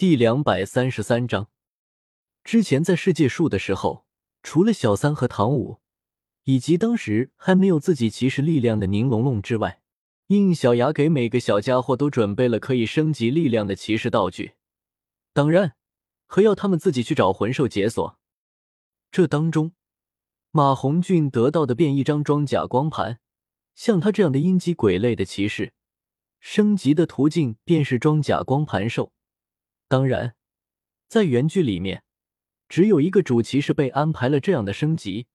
第两百三十三章，之前在世界树的时候，除了小三和唐舞，以及当时还没有自己骑士力量的宁龙龙之外，应小牙给每个小家伙都准备了可以升级力量的骑士道具，当然，和要他们自己去找魂兽解锁。这当中，马红俊得到的便一张装甲光盘，像他这样的阴机鬼类的骑士。升级的途径便是装甲光盘兽，当然，在原剧里面，只有一个主骑士被安排了这样的升级，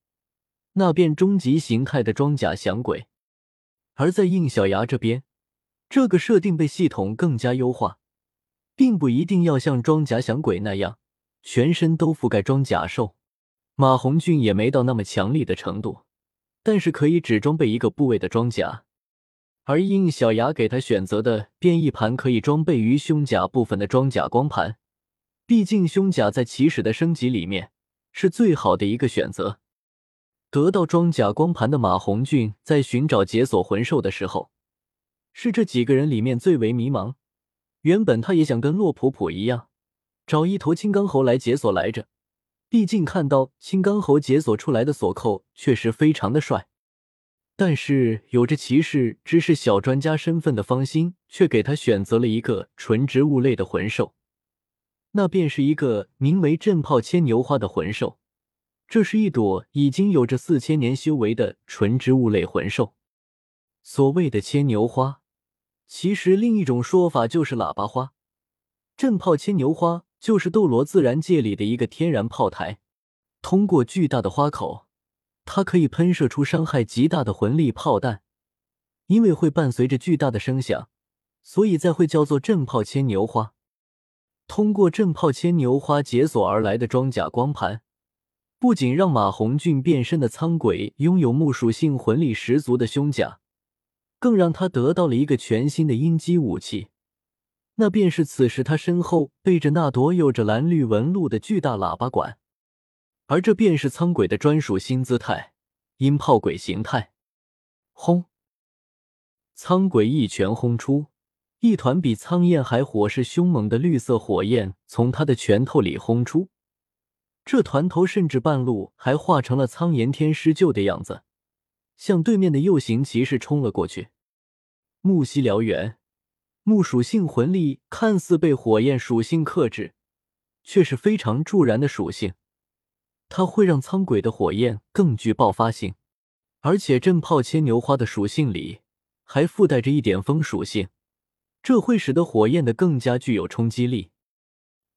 那便终极形态的装甲响鬼。而在应小牙这边，这个设定被系统更加优化，并不一定要像装甲响鬼那样全身都覆盖装甲兽。马红俊也没到那么强力的程度，但是可以只装备一个部位的装甲。而应小牙给他选择的便一盘可以装备于胸甲部分的装甲光盘，毕竟胸甲在骑士的升级里面是最好的一个选择。得到装甲光盘的马红俊在寻找解锁魂兽的时候，是这几个人里面最为迷茫。原本他也想跟洛普普一样，找一头青钢猴来解锁来着，毕竟看到青钢猴解锁出来的锁扣确实非常的帅。但是有着骑士知识小专家身份的方心，却给他选择了一个纯植物类的魂兽，那便是一个名为震炮牵牛花的魂兽。这是一朵已经有着四千年修为的纯植物类魂兽。所谓的牵牛花，其实另一种说法就是喇叭花。震炮牵牛花就是斗罗自然界里的一个天然炮台，通过巨大的花口。它可以喷射出伤害极大的魂力炮弹，因为会伴随着巨大的声响，所以才会叫做震炮牵牛花。通过震炮牵牛花解锁而来的装甲光盘，不仅让马红俊变身的苍鬼拥有木属性魂力十足的胸甲，更让他得到了一个全新的阴击武器，那便是此时他身后背着那朵有着蓝绿纹路的巨大喇叭管。而这便是苍鬼的专属新姿态——音炮鬼形态。轰！苍鬼一拳轰出，一团比苍焰还火势凶猛的绿色火焰从他的拳头里轰出。这团头甚至半路还化成了苍炎天师鹫的样子，向对面的右行骑士冲了过去。木犀燎原，木属性魂力看似被火焰属性克制，却是非常助燃的属性。它会让苍鬼的火焰更具爆发性，而且震炮牵牛花的属性里还附带着一点风属性，这会使得火焰的更加具有冲击力。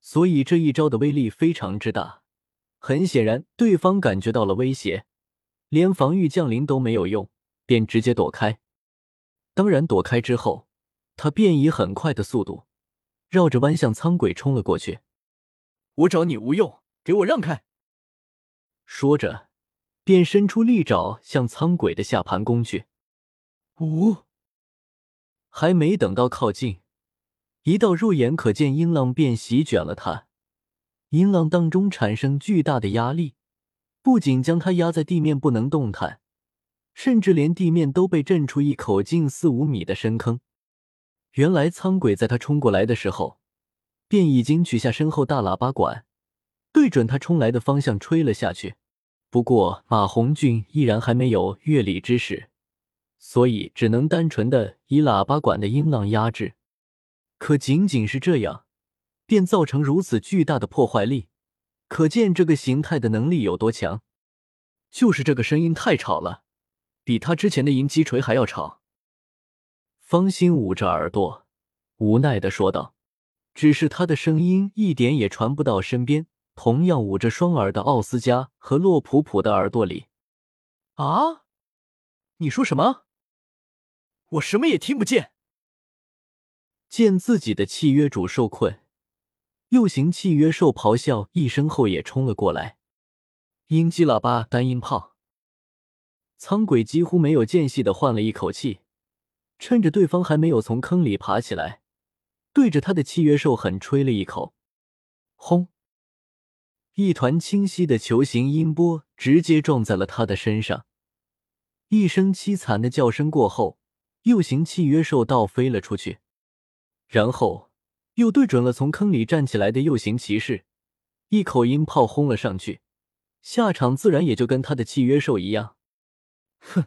所以这一招的威力非常之大。很显然，对方感觉到了威胁，连防御降临都没有用，便直接躲开。当然，躲开之后，他便以很快的速度绕着弯向苍鬼冲了过去。我找你无用，给我让开！说着，便伸出利爪向苍鬼的下盘攻去。呜！还没等到靠近，一道肉眼可见音浪便席卷了他。音浪当中产生巨大的压力，不仅将他压在地面不能动弹，甚至连地面都被震出一口近四五米的深坑。原来苍鬼在他冲过来的时候，便已经取下身后大喇叭管。对准他冲来的方向吹了下去，不过马红俊依然还没有乐理知识，所以只能单纯的以喇叭管的音浪压制。可仅仅是这样，便造成如此巨大的破坏力，可见这个形态的能力有多强。就是这个声音太吵了，比他之前的银击锤还要吵。方心捂着耳朵，无奈的说道：“只是他的声音一点也传不到身边。”同样捂着双耳的奥斯加和洛普普的耳朵里，啊！你说什么？我什么也听不见。见自己的契约主受困，右形契约兽咆哮一声后也冲了过来。鹰击喇叭单音炮，苍鬼几乎没有间隙的换了一口气，趁着对方还没有从坑里爬起来，对着他的契约兽狠吹了一口。轰！一团清晰的球形音波直接撞在了他的身上，一声凄惨的叫声过后，右形契约兽倒飞了出去，然后又对准了从坑里站起来的右行骑士，一口音炮轰了上去，下场自然也就跟他的契约兽一样。哼，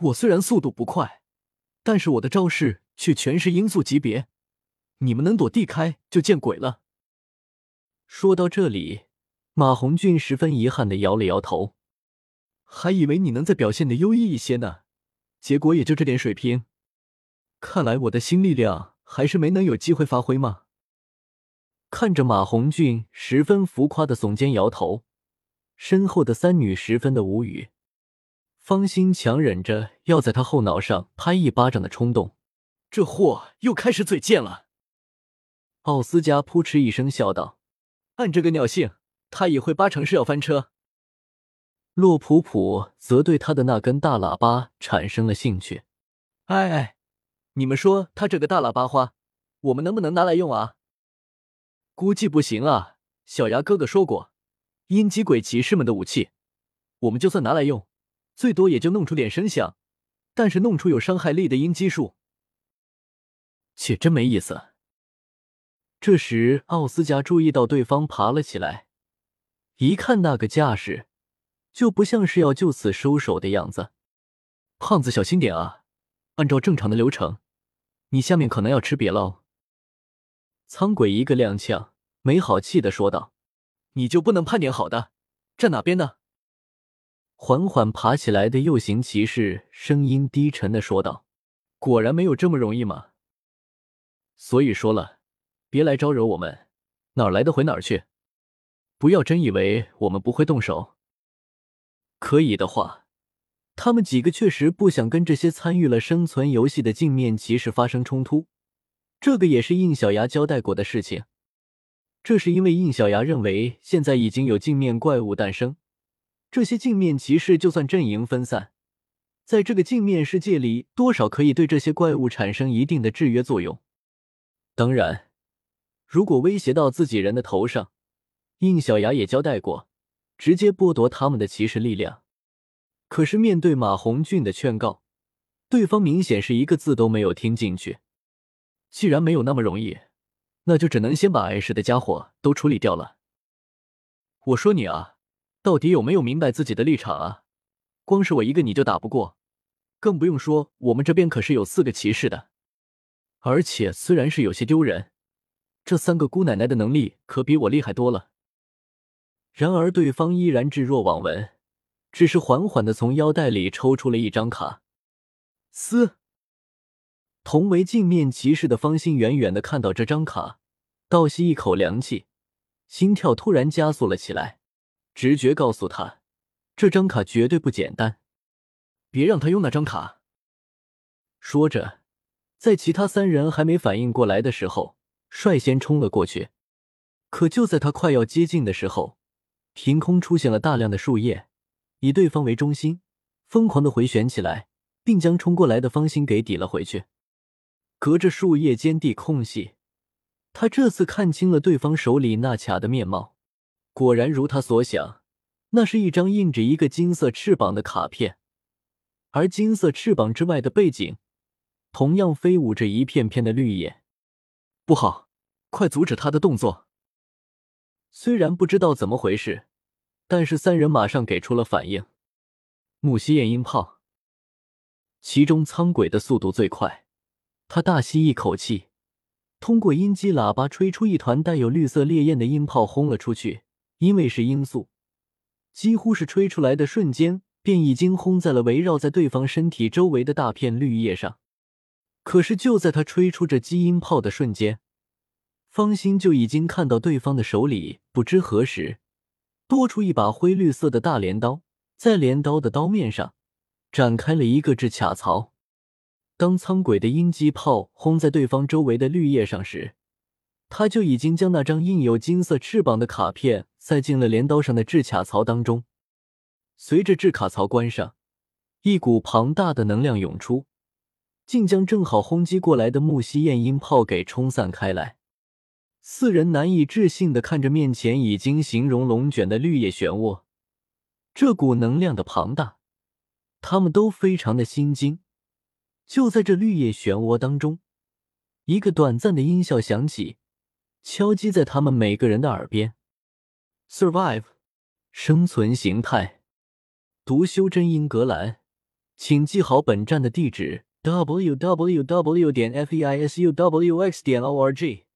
我虽然速度不快，但是我的招式却全是音速级别，你们能躲避开就见鬼了。说到这里，马红俊十分遗憾的摇了摇头，还以为你能再表现的优异一些呢，结果也就这点水平。看来我的新力量还是没能有机会发挥吗？看着马红俊十分浮夸的耸肩摇头，身后的三女十分的无语。方心强忍着要在他后脑上拍一巴掌的冲动，这货又开始嘴贱了。奥斯加扑哧一声笑道：“按这个尿性，他也会八成是要翻车。”洛普普则对他的那根大喇叭产生了兴趣。哎哎。你们说他这个大喇叭花，我们能不能拿来用啊？估计不行啊。小牙哥哥说过，阴极鬼骑士们的武器，我们就算拿来用，最多也就弄出点声响，但是弄出有伤害力的阴基术，且真没意思。这时，奥斯加注意到对方爬了起来，一看那个架势，就不像是要就此收手的样子。胖子，小心点啊！按照正常的流程。你下面可能要吃瘪了。苍鬼一个踉跄，没好气的说道：“你就不能盼点好的？站哪边呢？”缓缓爬起来的右行骑士声音低沉的说道：“果然没有这么容易嘛？所以说了，别来招惹我们，哪儿来的回哪儿去。不要真以为我们不会动手。可以的话。”他们几个确实不想跟这些参与了生存游戏的镜面骑士发生冲突，这个也是应小牙交代过的事情。这是因为应小牙认为现在已经有镜面怪物诞生，这些镜面骑士就算阵营分散，在这个镜面世界里，多少可以对这些怪物产生一定的制约作用。当然，如果威胁到自己人的头上，应小牙也交代过，直接剥夺他们的骑士力量。可是面对马红俊的劝告，对方明显是一个字都没有听进去。既然没有那么容易，那就只能先把碍事的家伙都处理掉了。我说你啊，到底有没有明白自己的立场啊？光是我一个你就打不过，更不用说我们这边可是有四个骑士的，而且虽然是有些丢人，这三个姑奶奶的能力可比我厉害多了。然而对方依然置若罔闻。只是缓缓的从腰带里抽出了一张卡，嘶！同为镜面骑士的方心远远的看到这张卡，倒吸一口凉气，心跳突然加速了起来。直觉告诉他，这张卡绝对不简单。别让他用那张卡！说着，在其他三人还没反应过来的时候，率先冲了过去。可就在他快要接近的时候，凭空出现了大量的树叶。以对方为中心，疯狂的回旋起来，并将冲过来的方心给抵了回去。隔着树叶间地空隙，他这次看清了对方手里那卡的面貌。果然如他所想，那是一张印着一个金色翅膀的卡片，而金色翅膀之外的背景，同样飞舞着一片片的绿叶。不好，快阻止他的动作！虽然不知道怎么回事。但是三人马上给出了反应，木西焰音炮。其中苍鬼的速度最快，他大吸一口气，通过音机喇叭吹出一团带有绿色烈焰的音炮轰了出去。因为是音速，几乎是吹出来的瞬间便已经轰在了围绕在对方身体周围的大片绿叶上。可是就在他吹出这基因炮的瞬间，方心就已经看到对方的手里不知何时。多出一把灰绿色的大镰刀，在镰刀的刀面上展开了一个制卡槽。当苍鬼的鹰击炮轰在对方周围的绿叶上时，他就已经将那张印有金色翅膀的卡片塞进了镰刀上的制卡槽当中。随着制卡槽关上，一股庞大的能量涌出，竟将正好轰击过来的木犀焰鹰炮给冲散开来。四人难以置信的看着面前已经形容龙卷的绿叶漩涡，这股能量的庞大，他们都非常的心惊。就在这绿叶漩涡当中，一个短暂的音效响起，敲击在他们每个人的耳边。Survive，生存形态。读修真英格兰，请记好本站的地址：w w w. 点 f e i s u w x. 点 o r g。